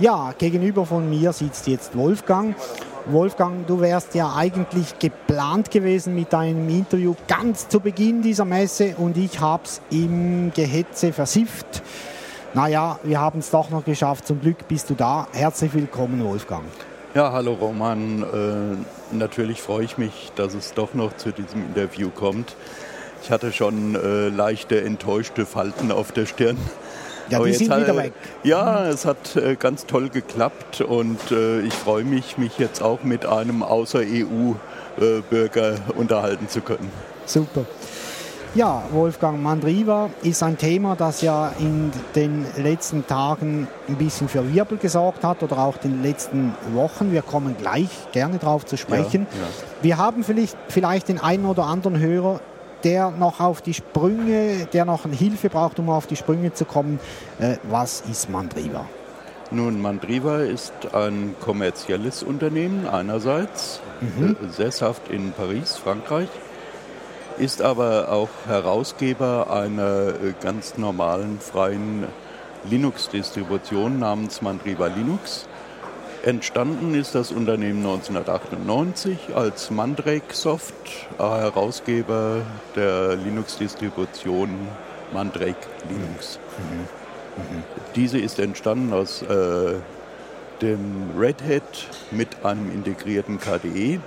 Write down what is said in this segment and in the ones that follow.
Ja, gegenüber von mir sitzt jetzt Wolfgang. Wolfgang, du wärst ja eigentlich geplant gewesen mit deinem Interview ganz zu Beginn dieser Messe und ich habe es im Gehetze versifft. Naja, wir haben es doch noch geschafft. Zum Glück bist du da. Herzlich willkommen, Wolfgang. Ja, hallo Roman. Äh, natürlich freue ich mich, dass es doch noch zu diesem Interview kommt. Ich hatte schon äh, leichte enttäuschte Falten auf der Stirn. Ja, die sind hat, wieder weg. Ja, es hat äh, ganz toll geklappt und äh, ich freue mich, mich jetzt auch mit einem Außer-EU-Bürger unterhalten zu können. Super. Ja, Wolfgang Mandriva ist ein Thema, das ja in den letzten Tagen ein bisschen für Wirbel gesorgt hat oder auch in den letzten Wochen. Wir kommen gleich gerne darauf zu sprechen. Ja, ja. Wir haben vielleicht, vielleicht den einen oder anderen Hörer, der noch auf die Sprünge, der noch Hilfe braucht, um auf die Sprünge zu kommen. Äh, was ist Mandriva? Nun, Mandriva ist ein kommerzielles Unternehmen einerseits, mhm. äh, sesshaft in Paris, Frankreich, ist aber auch Herausgeber einer äh, ganz normalen freien Linux-Distribution namens Mandriva Linux. Entstanden ist das Unternehmen 1998 als Mandrake Soft, Herausgeber der Linux-Distribution Mandrake Linux. Mhm. Mhm. Diese ist entstanden aus äh, dem Red Hat mit einem integrierten KDE.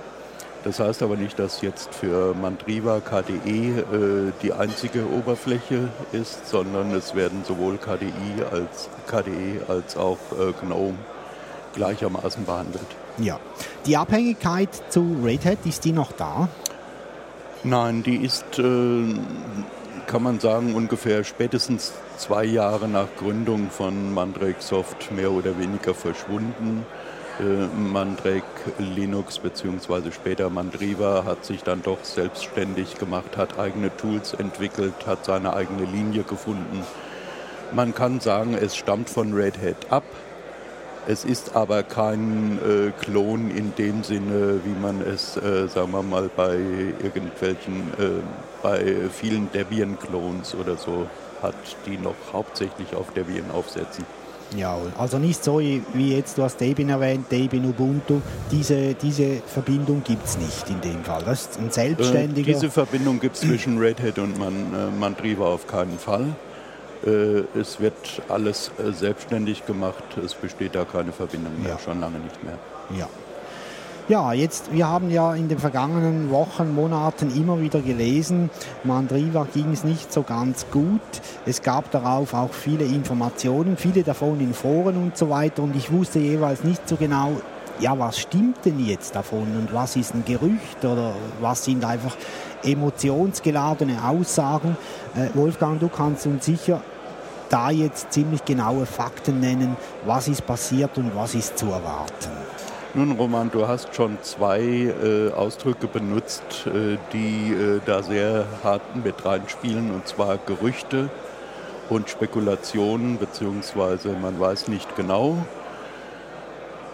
Das heißt aber nicht, dass jetzt für Mandriva KDE äh, die einzige Oberfläche ist, sondern es werden sowohl KDE als, KDE als auch äh, GNOME gleichermaßen behandelt. Ja. Die Abhängigkeit zu Red Hat, ist die noch da? Nein, die ist, äh, kann man sagen, ungefähr spätestens zwei Jahre nach Gründung von Mandrake Soft mehr oder weniger verschwunden. Äh, Mandrake Linux bzw. später Mandriva hat sich dann doch selbstständig gemacht, hat eigene Tools entwickelt, hat seine eigene Linie gefunden. Man kann sagen, es stammt von Red Hat ab, es ist aber kein äh, Klon in dem Sinne, wie man es, äh, sagen wir mal, bei irgendwelchen, äh, bei vielen Debian-Clones oder so hat, die noch hauptsächlich auf Debian aufsetzen. Ja, also nicht so wie jetzt, du hast Debian erwähnt, Debian Ubuntu, diese, diese Verbindung gibt es nicht in dem Fall. Das ist ein selbstständiger... Äh, diese Verbindung gibt es zwischen Red Hat und Man, äh, Mandriva auf keinen Fall. Äh, es wird alles äh, selbstständig gemacht. Es besteht da keine Verbindung mehr, ja. schon lange nicht mehr. Ja. Ja, jetzt, wir haben ja in den vergangenen Wochen, Monaten immer wieder gelesen, Mandriva ging es nicht so ganz gut. Es gab darauf auch viele Informationen, viele davon in Foren und so weiter. Und ich wusste jeweils nicht so genau, ja, was stimmt denn jetzt davon und was ist ein Gerücht oder was sind einfach emotionsgeladene Aussagen. Äh, Wolfgang, du kannst uns sicher da jetzt ziemlich genaue Fakten nennen, was ist passiert und was ist zu erwarten. Nun, Roman, du hast schon zwei äh, Ausdrücke benutzt, äh, die äh, da sehr hart mit reinspielen, und zwar Gerüchte und Spekulationen, beziehungsweise man weiß nicht genau.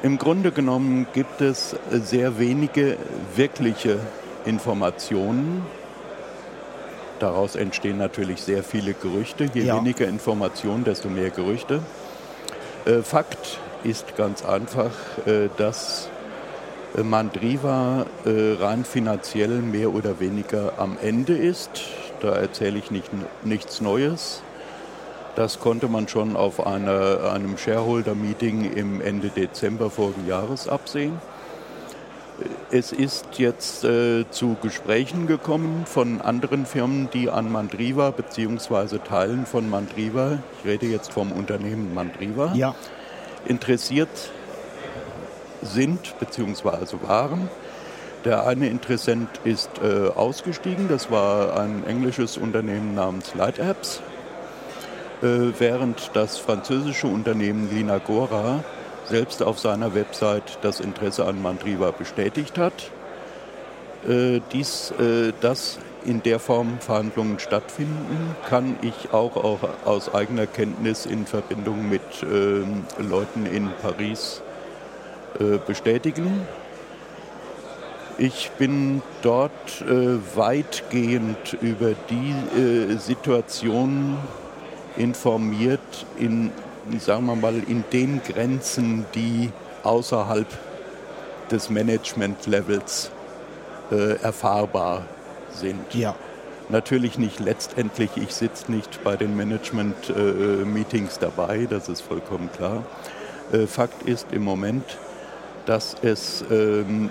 Im Grunde genommen gibt es sehr wenige wirkliche Informationen Daraus entstehen natürlich sehr viele Gerüchte. Je ja. weniger Informationen, desto mehr Gerüchte. Äh, Fakt ist ganz einfach, äh, dass äh, Mandriva äh, rein finanziell mehr oder weniger am Ende ist. Da erzähle ich nicht, nichts Neues. Das konnte man schon auf einer, einem Shareholder-Meeting im Ende Dezember vorigen Jahres absehen. Es ist jetzt äh, zu Gesprächen gekommen von anderen Firmen, die an Mandriva bzw. Teilen von Mandriva, ich rede jetzt vom Unternehmen Mandriva, ja. interessiert sind bzw. waren. Der eine Interessent ist äh, ausgestiegen, das war ein englisches Unternehmen namens Light Apps, äh, während das französische Unternehmen Linagora selbst auf seiner Website das Interesse an Mandriva bestätigt hat. Äh, dies, äh, dass in der Form Verhandlungen stattfinden, kann ich auch, auch aus eigener Kenntnis in Verbindung mit äh, Leuten in Paris äh, bestätigen. Ich bin dort äh, weitgehend über die äh, Situation informiert, in sagen wir mal, in den Grenzen, die außerhalb des Management-Levels äh, erfahrbar sind. Ja. Natürlich nicht letztendlich, ich sitze nicht bei den Management-Meetings äh, dabei, das ist vollkommen klar. Äh, Fakt ist im Moment, dass es ähm,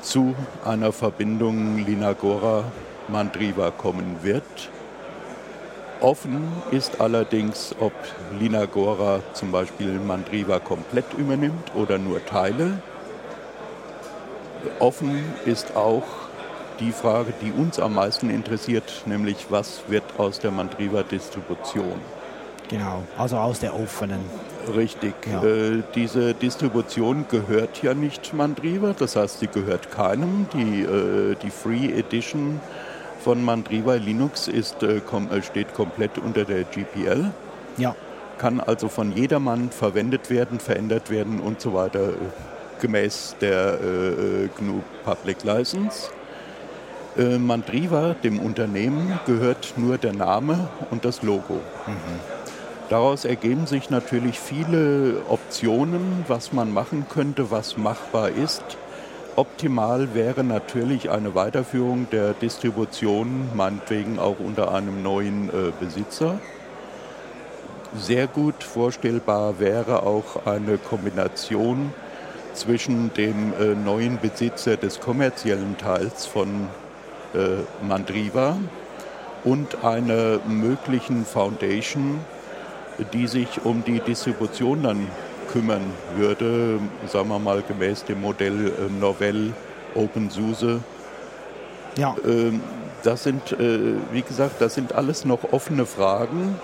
zu einer Verbindung Linagora-Mandriva kommen wird. Offen ist allerdings, ob Linagora zum Beispiel Mandriva komplett übernimmt oder nur Teile. Offen ist auch die Frage, die uns am meisten interessiert, nämlich was wird aus der Mandriva-Distribution? Genau, also aus der offenen. Richtig. Ja. Äh, diese Distribution gehört ja nicht Mandriva, das heißt, sie gehört keinem. Die, äh, die Free Edition von Mandriva Linux ist, äh, kom äh, steht komplett unter der GPL. Ja. Kann also von jedermann verwendet werden, verändert werden und so weiter, äh, gemäß der GNU Public License. Mandriva, dem Unternehmen, gehört nur der Name und das Logo. Mhm. Daraus ergeben sich natürlich viele Optionen, was man machen könnte, was machbar ist. Optimal wäre natürlich eine Weiterführung der Distribution, meinetwegen auch unter einem neuen äh, Besitzer. Sehr gut vorstellbar wäre auch eine Kombination zwischen dem äh, neuen Besitzer des kommerziellen Teils von äh, Mandriva und einer möglichen Foundation, die sich um die Distribution dann kümmern würde, sagen wir mal gemäß dem Modell äh, Novell OpenSUSE. Ja. Ähm, das sind, äh, wie gesagt, das sind alles noch offene Fragen,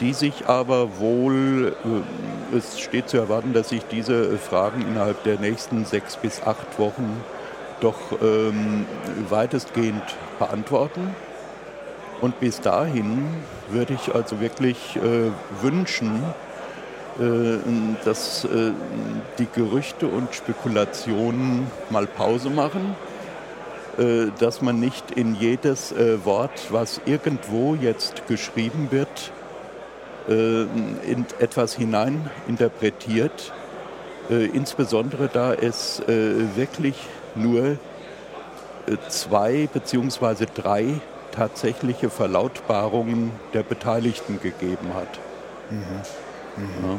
die sich aber wohl, äh, es steht zu erwarten, dass sich diese Fragen innerhalb der nächsten sechs bis acht Wochen doch ähm, weitestgehend beantworten. Und bis dahin würde ich also wirklich äh, wünschen, dass äh, die Gerüchte und Spekulationen mal Pause machen, äh, dass man nicht in jedes äh, Wort, was irgendwo jetzt geschrieben wird, äh, in etwas hinein interpretiert, insbesondere da es wirklich nur zwei beziehungsweise drei tatsächliche Verlautbarungen der Beteiligten gegeben hat. Mhm. Ja.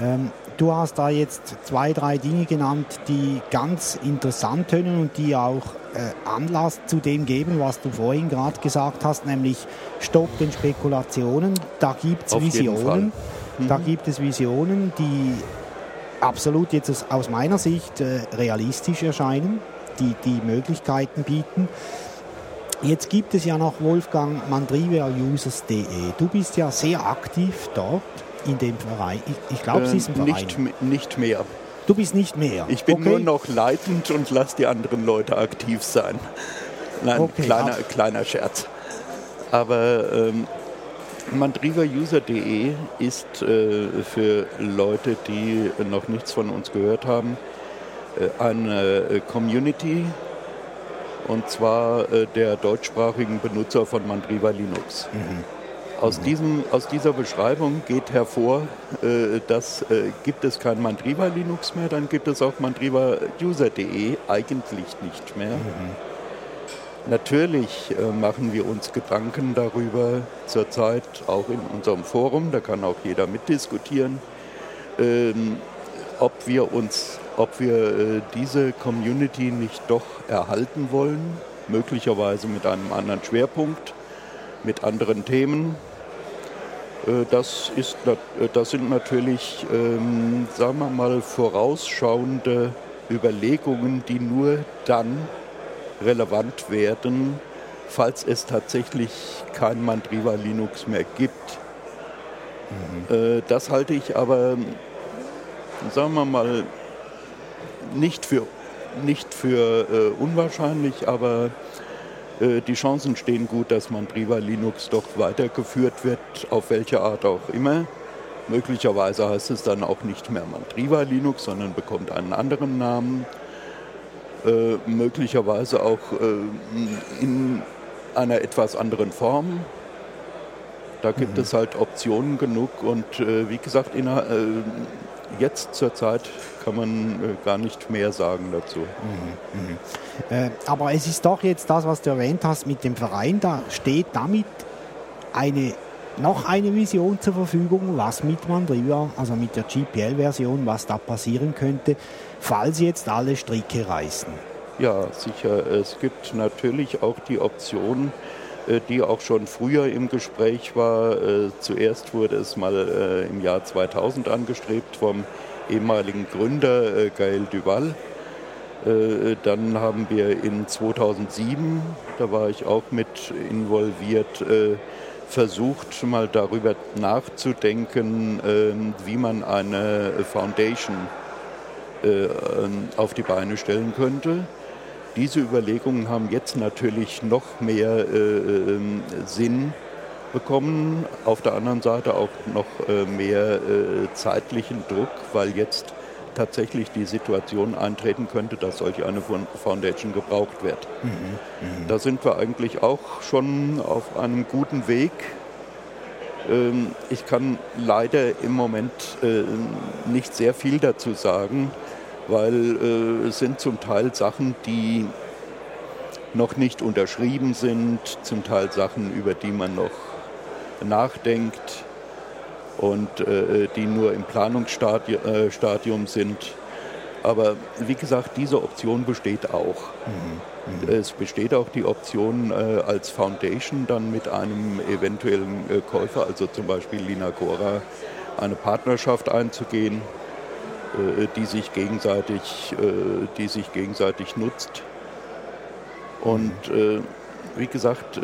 Ähm, du hast da jetzt zwei, drei Dinge genannt, die ganz interessant tönen und die auch äh, Anlass zu dem geben, was du vorhin gerade gesagt hast, nämlich Stopp den Spekulationen. Da gibt es Visionen. Mhm. Da gibt es Visionen, die absolut jetzt aus meiner Sicht äh, realistisch erscheinen, die die Möglichkeiten bieten. Jetzt gibt es ja noch Wolfgang mandriveausers.de. Du bist ja sehr aktiv dort in dem Verein. Ich, ich glaube, es ist ein Verein. Nicht, nicht mehr. Du bist nicht mehr. Ich bin okay. nur noch leitend und lasse die anderen Leute aktiv sein. Nein, okay, kleiner, kleiner Scherz. Aber ähm, mandrivauser.de ist äh, für Leute, die noch nichts von uns gehört haben, äh, eine äh, Community, und zwar äh, der deutschsprachigen Benutzer von Mandriva Linux. Mhm. Aus, diesem, aus dieser Beschreibung geht hervor, äh, dass äh, gibt es kein Mandriva Linux mehr, dann gibt es auch Mandriva User.de eigentlich nicht mehr. Mhm. Natürlich äh, machen wir uns Gedanken darüber zurzeit auch in unserem Forum, da kann auch jeder mitdiskutieren, ähm, ob wir uns ob wir äh, diese Community nicht doch erhalten wollen, möglicherweise mit einem anderen Schwerpunkt, mit anderen Themen. Äh, das, ist, äh, das sind natürlich, ähm, sagen wir mal, vorausschauende Überlegungen, die nur dann relevant werden, falls es tatsächlich kein Mandriva Linux mehr gibt. Mhm. Das halte ich aber, sagen wir mal, nicht für, nicht für äh, unwahrscheinlich, aber äh, die Chancen stehen gut, dass man Priva Linux doch weitergeführt wird, auf welche Art auch immer. Möglicherweise heißt es dann auch nicht mehr Mandriva Linux, sondern bekommt einen anderen Namen. Äh, möglicherweise auch äh, in einer etwas anderen Form. Da gibt mhm. es halt Optionen genug und äh, wie gesagt, in, äh, jetzt zur Zeit kann man äh, gar nicht mehr sagen dazu. Mhm. Mhm. Äh, aber es ist doch jetzt das, was du erwähnt hast mit dem Verein, da steht damit eine noch eine Vision zur Verfügung, was mit Mandriva, also mit der GPL-Version, was da passieren könnte, falls jetzt alle Stricke reißen. Ja, sicher. Es gibt natürlich auch die Option, die auch schon früher im Gespräch war. Äh, zuerst wurde es mal äh, im Jahr 2000 angestrebt vom ehemaligen Gründer Gaël Duval. Dann haben wir in 2007, da war ich auch mit involviert, versucht mal darüber nachzudenken, ähm, wie man eine Foundation auf die Beine stellen könnte. Diese Überlegungen haben jetzt natürlich noch mehr äh, ähm, Sinn bekommen, auf der anderen Seite auch noch äh, mehr äh, zeitlichen Druck, weil jetzt tatsächlich die Situation eintreten könnte, dass solch eine Foundation gebraucht wird. Mhm, mh. Da sind wir eigentlich auch schon auf einem guten Weg. Ähm, ich kann leider im Moment äh, nicht sehr viel dazu sagen weil äh, es sind zum Teil Sachen, die noch nicht unterschrieben sind, zum Teil Sachen, über die man noch nachdenkt und äh, die nur im Planungsstadium äh, sind. Aber wie gesagt, diese Option besteht auch. Mhm. Mhm. Es besteht auch die Option, äh, als Foundation dann mit einem eventuellen äh, Käufer, also zum Beispiel Lina Cora, eine Partnerschaft einzugehen die sich gegenseitig, äh, die sich gegenseitig nutzt. Und äh, wie gesagt,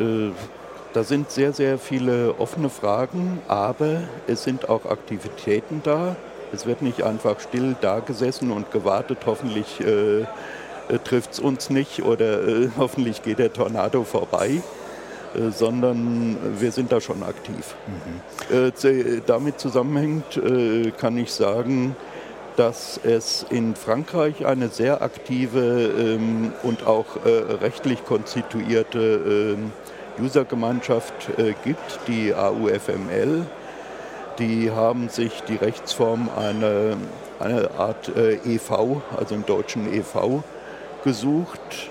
da sind sehr, sehr viele offene Fragen, aber es sind auch Aktivitäten da. Es wird nicht einfach still da gesessen und gewartet, hoffentlich äh, trifft es uns nicht oder äh, hoffentlich geht der Tornado vorbei, äh, sondern wir sind da schon aktiv. Mhm. damit zusammenhängt kann ich sagen, dass es in Frankreich eine sehr aktive ähm, und auch äh, rechtlich konstituierte äh, Usergemeinschaft äh, gibt, die AUFML. Die haben sich die Rechtsform eine, eine Art äh, EV, also im Deutschen EV, gesucht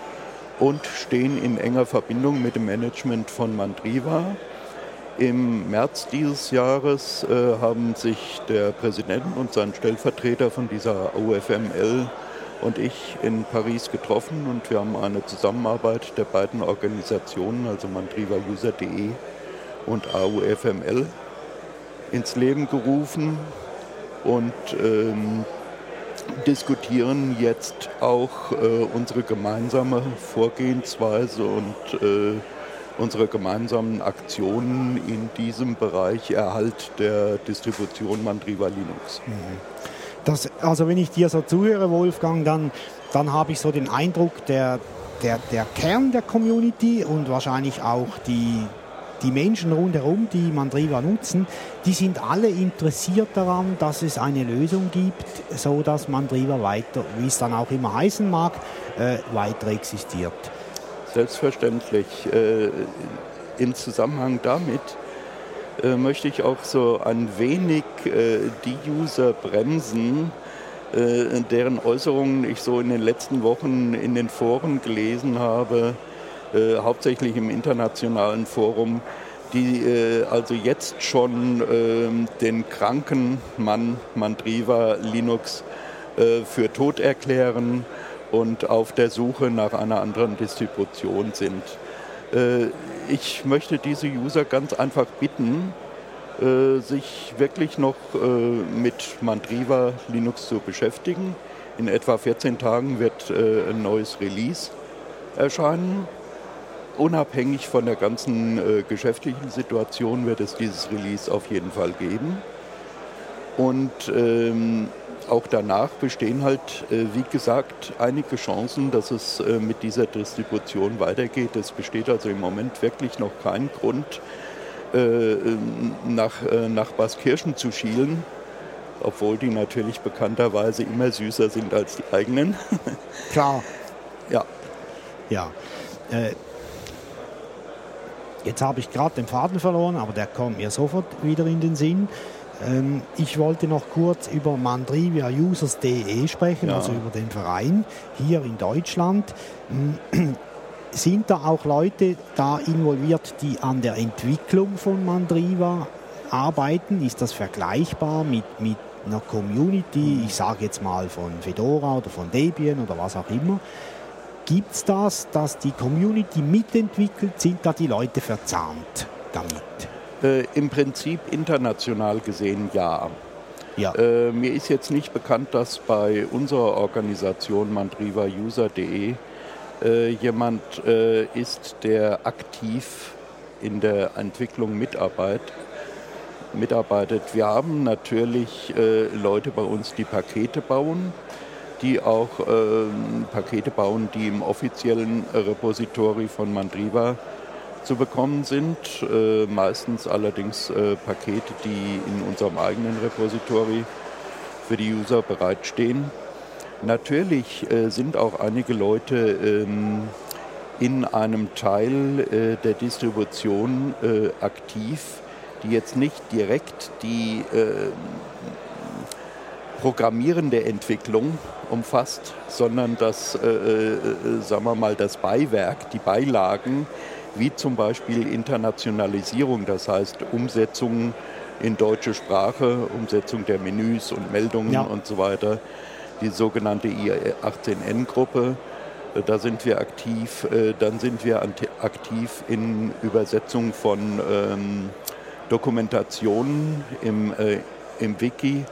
und stehen in enger Verbindung mit dem Management von Mandriva. Im März dieses Jahres äh, haben sich der Präsident und sein Stellvertreter von dieser UFML und ich in Paris getroffen und wir haben eine Zusammenarbeit der beiden Organisationen, also mandrivauser.de und AUFML, ins Leben gerufen und ähm, diskutieren jetzt auch äh, unsere gemeinsame Vorgehensweise und äh, unsere gemeinsamen Aktionen in diesem Bereich Erhalt der Distribution Mandriva Linux. Mhm. Das, also wenn ich dir so zuhöre, Wolfgang, dann, dann habe ich so den Eindruck, der, der, der Kern der Community und wahrscheinlich auch die, die Menschen rundherum, die Mandriva nutzen, die sind alle interessiert daran, dass es eine Lösung gibt, so dass Mandriva weiter, wie es dann auch immer heißen mag, äh, weiter existiert. Selbstverständlich. Äh, Im Zusammenhang damit äh, möchte ich auch so ein wenig äh, die User bremsen, äh, deren Äußerungen ich so in den letzten Wochen in den Foren gelesen habe, äh, hauptsächlich im internationalen Forum, die äh, also jetzt schon ähm, den kranken Mann Mandriva Linux für tot erklären und auf der Suche nach einer anderen Distribution sind. Äh, ich möchte diese User ganz einfach bitten, äh, sich wirklich noch äh, mit Mandriva Linux zu beschäftigen. In etwa 14 Tagen wird ein neues Release erscheinen. Unabhängig von der ganzen geschäftlichen Situation wird es dieses Release auf jeden Fall geben. Und ähm, auch danach bestehen halt, äh, wie gesagt, einige Chancen, dass es äh, mit dieser Distribution weitergeht. Es besteht also im Moment wirklich noch kein Grund, äh, nach, nach Baskirchen zu schielen, obwohl die natürlich bekannterweise immer süßer sind als die eigenen. Klar. Ja. Ja. Äh, Jetzt habe ich gerade den Faden verloren, aber der kommt mir sofort wieder in den Sinn. Ähm, ich wollte noch kurz über Mandrivia Users.de sprechen, ja. also über den Verein hier in Deutschland. Hm, sind da auch Leute da involviert, die an der Entwicklung von Mandriva arbeiten? Ist das vergleichbar mit, mit einer Community, ich sage jetzt mal von Fedora oder von Debian oder was auch immer? Gibt es das, dass die Community mitentwickelt? Sind da die Leute verzahnt damit? Äh, Im Prinzip international gesehen ja. ja. Äh, mir ist jetzt nicht bekannt, dass bei unserer Organisation mandrivauser.de äh, jemand äh, ist, der aktiv in der Entwicklung mitarbeitet. mitarbeitet. Wir haben natürlich äh, Leute bei uns, die Pakete bauen, die auch ähm, Pakete bauen, die im offiziellen Repository von Mandriva zu bekommen sind. Äh, meistens allerdings äh, Pakete, die in unserem eigenen Repository für die User bereitstehen. Natürlich äh, sind auch einige Leute ähm, in einem Teil äh, der Distribution äh, aktiv, die jetzt nicht direkt die äh, programmierende Entwicklung umfasst, sondern das, äh, äh, sagen wir mal, das Beiwerk, die Beilagen, wie zum Beispiel Internationalisierung, das heißt Umsetzung in deutsche Sprache, Umsetzung der Menüs und Meldungen ja. und so weiter die sogenannte I18N-Gruppe. Äh, da sind wir aktiv. Äh, dann sind wir aktiv in Übersetzung von ähm, Dokumentationen im, äh, im Wiki.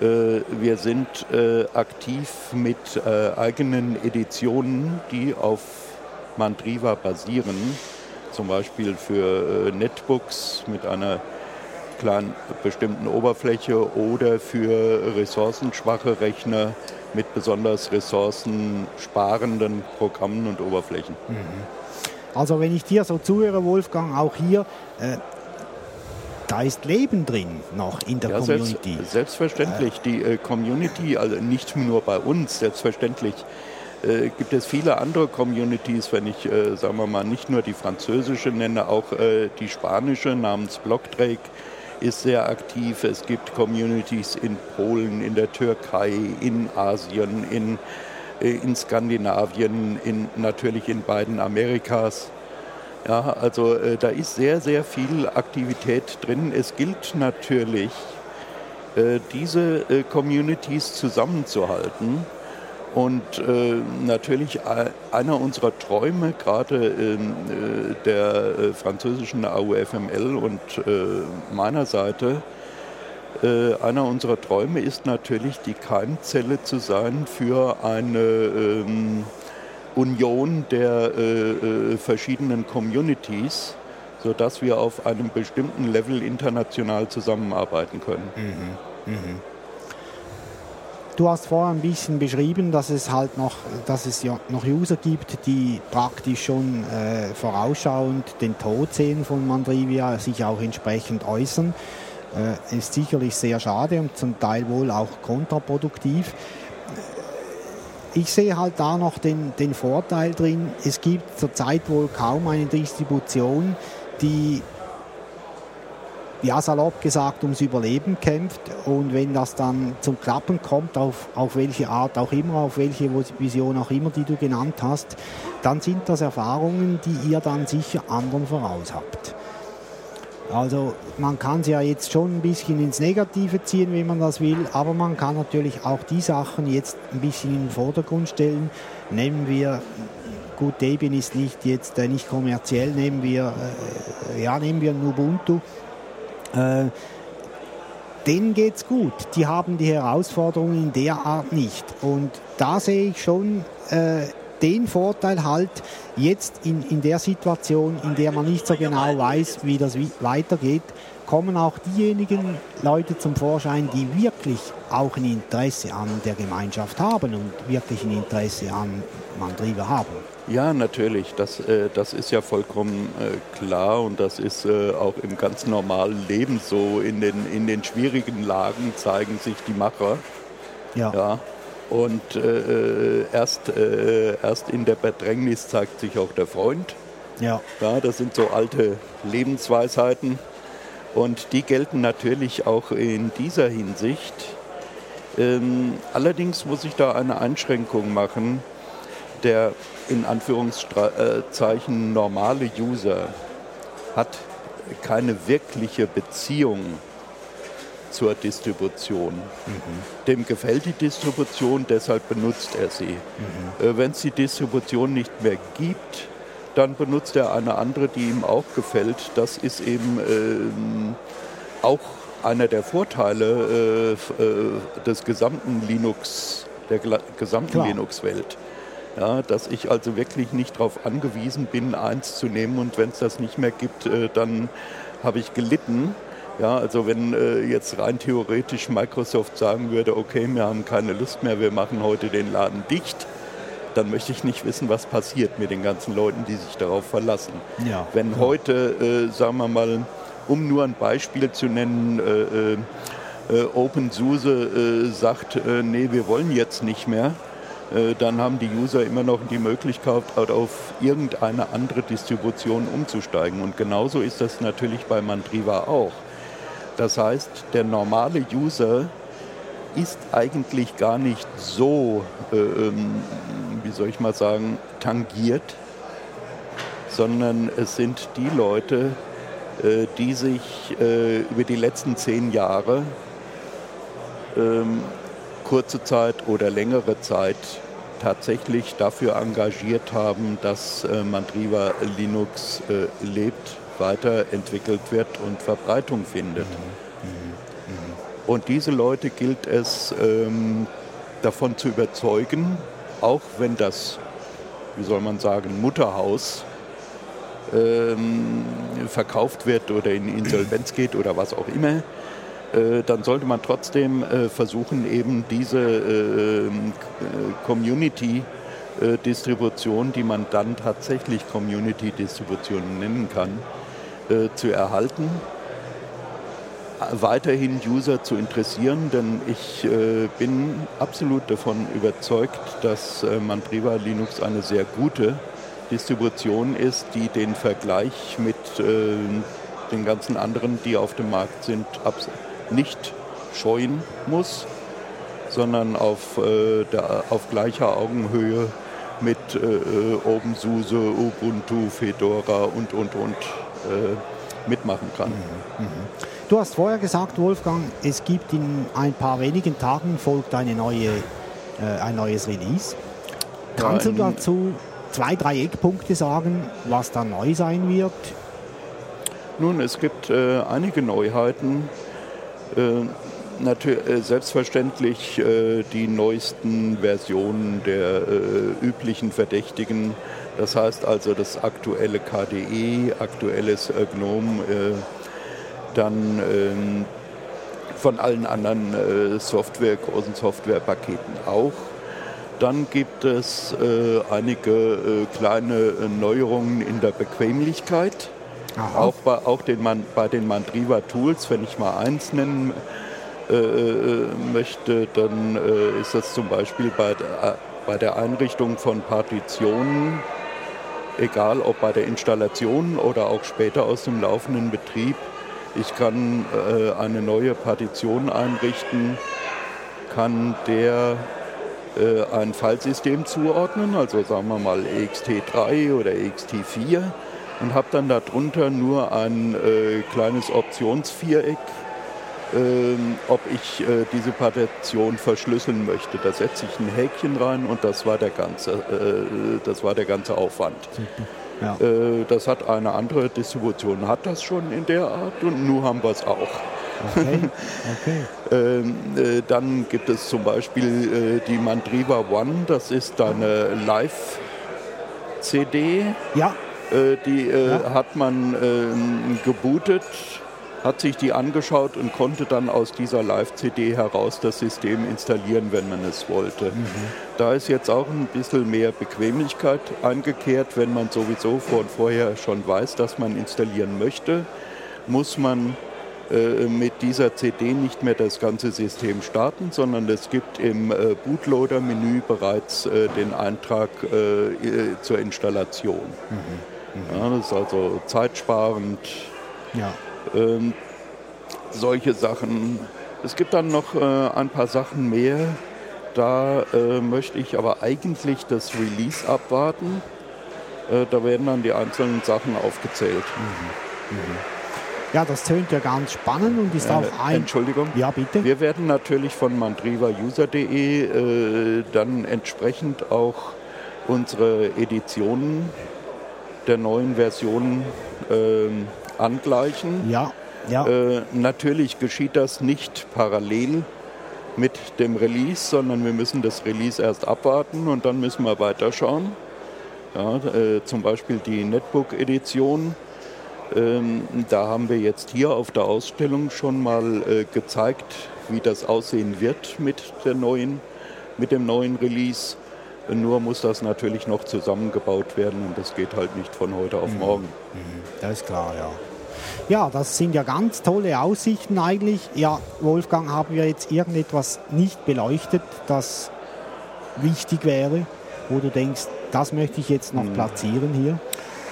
Äh, wir sind äh, aktiv mit äh, eigenen Editionen, die auf Mandriva basieren. Zum Beispiel für Netbooks mit einer kleinen bestimmten Oberfläche oder für ressourcenschwache Rechner mit besonders ressourcensparenden Programmen und Oberflächen. Mhm. Also wenn ich dir so zuhöre, Wolfgang, auch hier, da ist Leben drin noch in der ja, Community. Selbst, selbstverständlich. Die äh, Community, also nicht nur bei uns, selbstverständlich äh, gibt es viele andere Communities, wenn ich, äh, sagen wir mal, nicht nur die französische nenne, auch äh, die spanische namens Blockdrake ist sehr aktiv. Es gibt Communities in Polen, in der Türkei, in Asien, in, äh, in Skandinavien, in, natürlich in beiden Amerikas. Ja, also äh, da ist sehr, sehr viel Aktivität drin. Es gilt natürlich, äh, diese äh, Communities zusammenzuhalten und äh, natürlich einer unserer Träume, gerade äh, der äh, französischen AUFML und meiner Seite, einer unserer Träume ist natürlich, die Keimzelle zu sein für eine ähm, Union der verschiedenen Communities, sodass wir auf einem bestimmten Level international zusammenarbeiten können. Mhm. Mhm. Du hast vorher ein bisschen beschrieben, dass es halt noch, dass es ja noch User gibt, die praktisch schon äh, vorausschauend den Tod sehen von Mandrivia, sich auch entsprechend äußern. Äh, ist sicherlich sehr schade und zum Teil wohl auch kontraproduktiv. Ich sehe halt da noch den, den Vorteil drin, es gibt zurzeit wohl kaum eine Distribution, die ja salopp gesagt ums Überleben kämpft und wenn das dann zum Klappen kommt, auf, auf welche Art auch immer, auf welche Vision auch immer, die du genannt hast, dann sind das Erfahrungen, die ihr dann sicher anderen voraus habt. Also man kann es ja jetzt schon ein bisschen ins Negative ziehen, wenn man das will, aber man kann natürlich auch die Sachen jetzt ein bisschen in den Vordergrund stellen. Nehmen wir, gut, Debian ist nicht jetzt äh, nicht kommerziell, nehmen wir, äh, ja, nehmen wir Ubuntu äh, denen geht's gut. Die haben die Herausforderungen in der Art nicht. Und da sehe ich schon äh, den Vorteil halt jetzt in, in der Situation, in der man nicht so genau weiß, wie das weitergeht, kommen auch diejenigen Leute zum Vorschein, die wirklich auch ein Interesse an der Gemeinschaft haben und wirklich ein Interesse an Mandriva haben. Ja, natürlich. Das, äh, das ist ja vollkommen äh, klar und das ist äh, auch im ganz normalen Leben so. In den, in den schwierigen Lagen zeigen sich die Macher. Ja. ja. Und äh, äh erst, äh, erst in der Bedrängnis zeigt sich auch der Freund. Ja. ja. Das sind so alte Lebensweisheiten. Und die gelten natürlich auch in dieser Hinsicht. Ähm, allerdings muss ich da eine Einschränkung machen. Der in Anführungszeichen normale User hat keine wirkliche Beziehung zur Distribution. Mhm. Dem gefällt die Distribution, deshalb benutzt er sie. Mhm. Äh, Wenn es die Distribution nicht mehr gibt, dann benutzt er eine andere, die ihm auch gefällt. Das ist eben äh, auch einer der Vorteile äh, äh des gesamten Linux, der gesamten Linux-Welt. Ja, dass ich also wirklich nicht darauf angewiesen bin, eins zu nehmen und wenn es das nicht mehr gibt, äh, dann habe ich gelitten. Ja, also wenn äh, jetzt rein theoretisch Microsoft sagen würde, okay, wir haben keine Lust mehr, wir machen heute den Laden dicht, dann möchte ich nicht wissen, was passiert mit den ganzen Leuten, die sich darauf verlassen. Ja, wenn ja. heute, äh, sagen wir mal, um nur ein Beispiel zu nennen, äh, äh, äh OpenSUSE äh, sagt, nee, wir wollen jetzt nicht mehr, dann haben die User immer noch die Möglichkeit, auf irgendeine andere Distribution umzusteigen. Und genauso ist das natürlich bei Mandriva auch. Das heißt, der normale User ist eigentlich gar nicht so, äh, ähm, wie soll ich mal sagen, tangiert, sondern es sind die Leute, äh, die sich äh, über die letzten zehn Jahre, ähm, kurze Zeit oder längere Zeit, tatsächlich dafür engagiert haben, dass äh, Mandriva Linux äh, lebt weiterentwickelt wird und Verbreitung findet. Mhm. Mhm. Und diese Leute gilt es ähm, davon zu überzeugen, auch wenn das, wie soll man sagen, Mutterhaus ähm, verkauft wird oder in Insolvenz geht oder was auch immer, äh, dann sollte man trotzdem äh, versuchen, eben diese äh, Community Distribution, die man dann tatsächlich Community-Distribution nennen kann, äh, zu erhalten, weiterhin User zu interessieren, denn ich äh, bin absolut davon überzeugt, dass äh, Mandriva Linux eine sehr gute Distribution ist, die den Vergleich mit äh, den ganzen anderen, die auf dem Markt sind, nicht scheuen muss, sondern auf, äh, der, auf gleicher Augenhöhe mit äh, OpenSUSE, Ubuntu, Fedora und, und, und mitmachen kann. Mhm, mhm. Du hast vorher gesagt, Wolfgang, es gibt in ein paar wenigen Tagen folgt eine neue, äh, ein neues Release. Kannst Nein. du dazu zwei, drei Eckpunkte sagen, was da neu sein wird? Nun, es gibt äh, einige Neuheiten. Äh, äh, selbstverständlich äh, die neuesten Versionen der äh, üblichen Verdächtigen. Das heißt also das aktuelle KDE, aktuelles äh, GNOME, äh, dann ähm, von allen anderen äh, Software, großen Softwarepaketen auch. Dann gibt es einige kleine Neuerungen in der Bequemlichkeit. Auch, bei, auch den, bei den Mandriva Tools, wenn ich mal eins nennen äh, äh, möchte, dann äh, ist das zum Beispiel bei der, bei der Einrichtung von Partitionen, egal ob bei der Installation oder auch später aus dem laufenden Betrieb. Ich kann eine neue Partition einrichten, kann der ein Fallsystem zuordnen, also sagen wir mal ext3 oder ext4 und habe dann darunter nur ein äh, kleines Optionsviereck ähm, ob ich äh, diese Partition verschlüsseln möchte. Da setze ich ein Häkchen rein und das war der ganze, äh, das war der ganze Aufwand. Ja. Äh, das hat eine andere Distribution, hat das schon in der Art und nun haben wir es auch. Okay. Okay. Ähm, äh, dann gibt es zum Beispiel äh, die Mandriva One, das ist eine Live-CD. Ja. Äh, die ja. hat man gebootet hat sich die angeschaut und konnte dann aus dieser Live-CD heraus das System installieren, wenn man es wollte. Mhm. Da ist jetzt auch ein bisschen mehr Bequemlichkeit eingekehrt, wenn man sowieso vor und vorher schon weiß, dass man installieren möchte, muss man äh, mit dieser CD nicht mehr das ganze System starten, sondern es gibt im äh, Bootloader-Menü bereits äh, den Eintrag zur Installation. Mhm. Mhm. Ja, das ist also zeitsparend. Ja. Ähm, solche Sachen. Es gibt dann noch äh, ein paar Sachen mehr. Da äh, möchte ich aber eigentlich das Release abwarten. Äh, da werden dann die einzelnen Sachen aufgezählt. Mhm. Mhm. Ja, das tönt ja ganz spannend und ist Äh, auch ein. Entschuldigung. Ja, bitte. Wir werden natürlich von mandrivauser.de äh, dann entsprechend auch unsere Editionen der neuen Versionen ähm, angleichen. Ja, ja. Äh, natürlich geschieht das nicht parallel mit dem Release, sondern wir müssen das Release erst abwarten und dann müssen wir weiterschauen. Ja, äh, zum Beispiel die Netbook-Edition. Ähm, da haben wir jetzt hier auf der Ausstellung schon mal äh, gezeigt, wie das aussehen wird mit, der neuen, mit dem neuen Release. Nur muss das natürlich noch zusammengebaut werden und das geht halt nicht von heute auf morgen. Das ist klar, ja. Ja, das sind ja ganz tolle Aussichten eigentlich. Ja, Wolfgang, haben wir jetzt irgendetwas nicht beleuchtet, das wichtig wäre, wo du denkst, das möchte ich jetzt noch platzieren hier?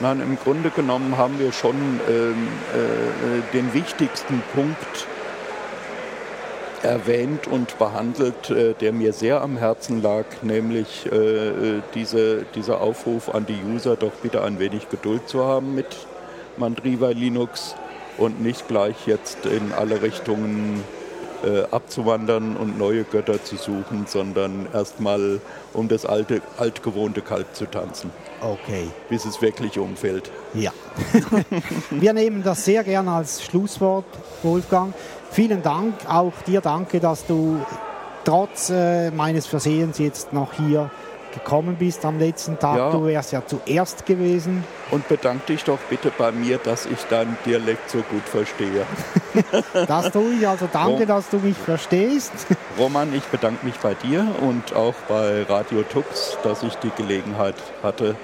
Nein, im Grunde genommen haben wir schon ähm, äh, den wichtigsten Punkt erwähnt und behandelt, äh, der mir sehr am Herzen lag, nämlich äh, äh, diese, dieser Aufruf an die User, doch bitte ein wenig Geduld zu haben mit Mandriva Linux und nicht gleich jetzt in alle Richtungen äh, abzuwandern und neue Götter zu suchen, sondern erstmal um das alte, altgewohnte Kalb zu tanzen, Okay, bis es wirklich umfällt. ja. wir nehmen das sehr gerne als Schlusswort, Wolfgang. Vielen Dank, auch dir danke, dass du trotz äh, meines Versehens jetzt noch hier gekommen bist am letzten Tag. Ja. Du wärst ja zuerst gewesen. Und bedank dich doch bitte bei mir, dass ich deinen Dialekt so gut verstehe. Das tue ich, also danke, Oh. dass du mich verstehst. Roman, ich bedanke mich bei dir und auch bei Radio Tux, dass ich die Gelegenheit hatte,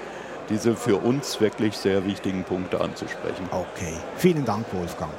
diese für uns wirklich sehr wichtigen Punkte anzusprechen. Okay, vielen Dank, Wolfgang.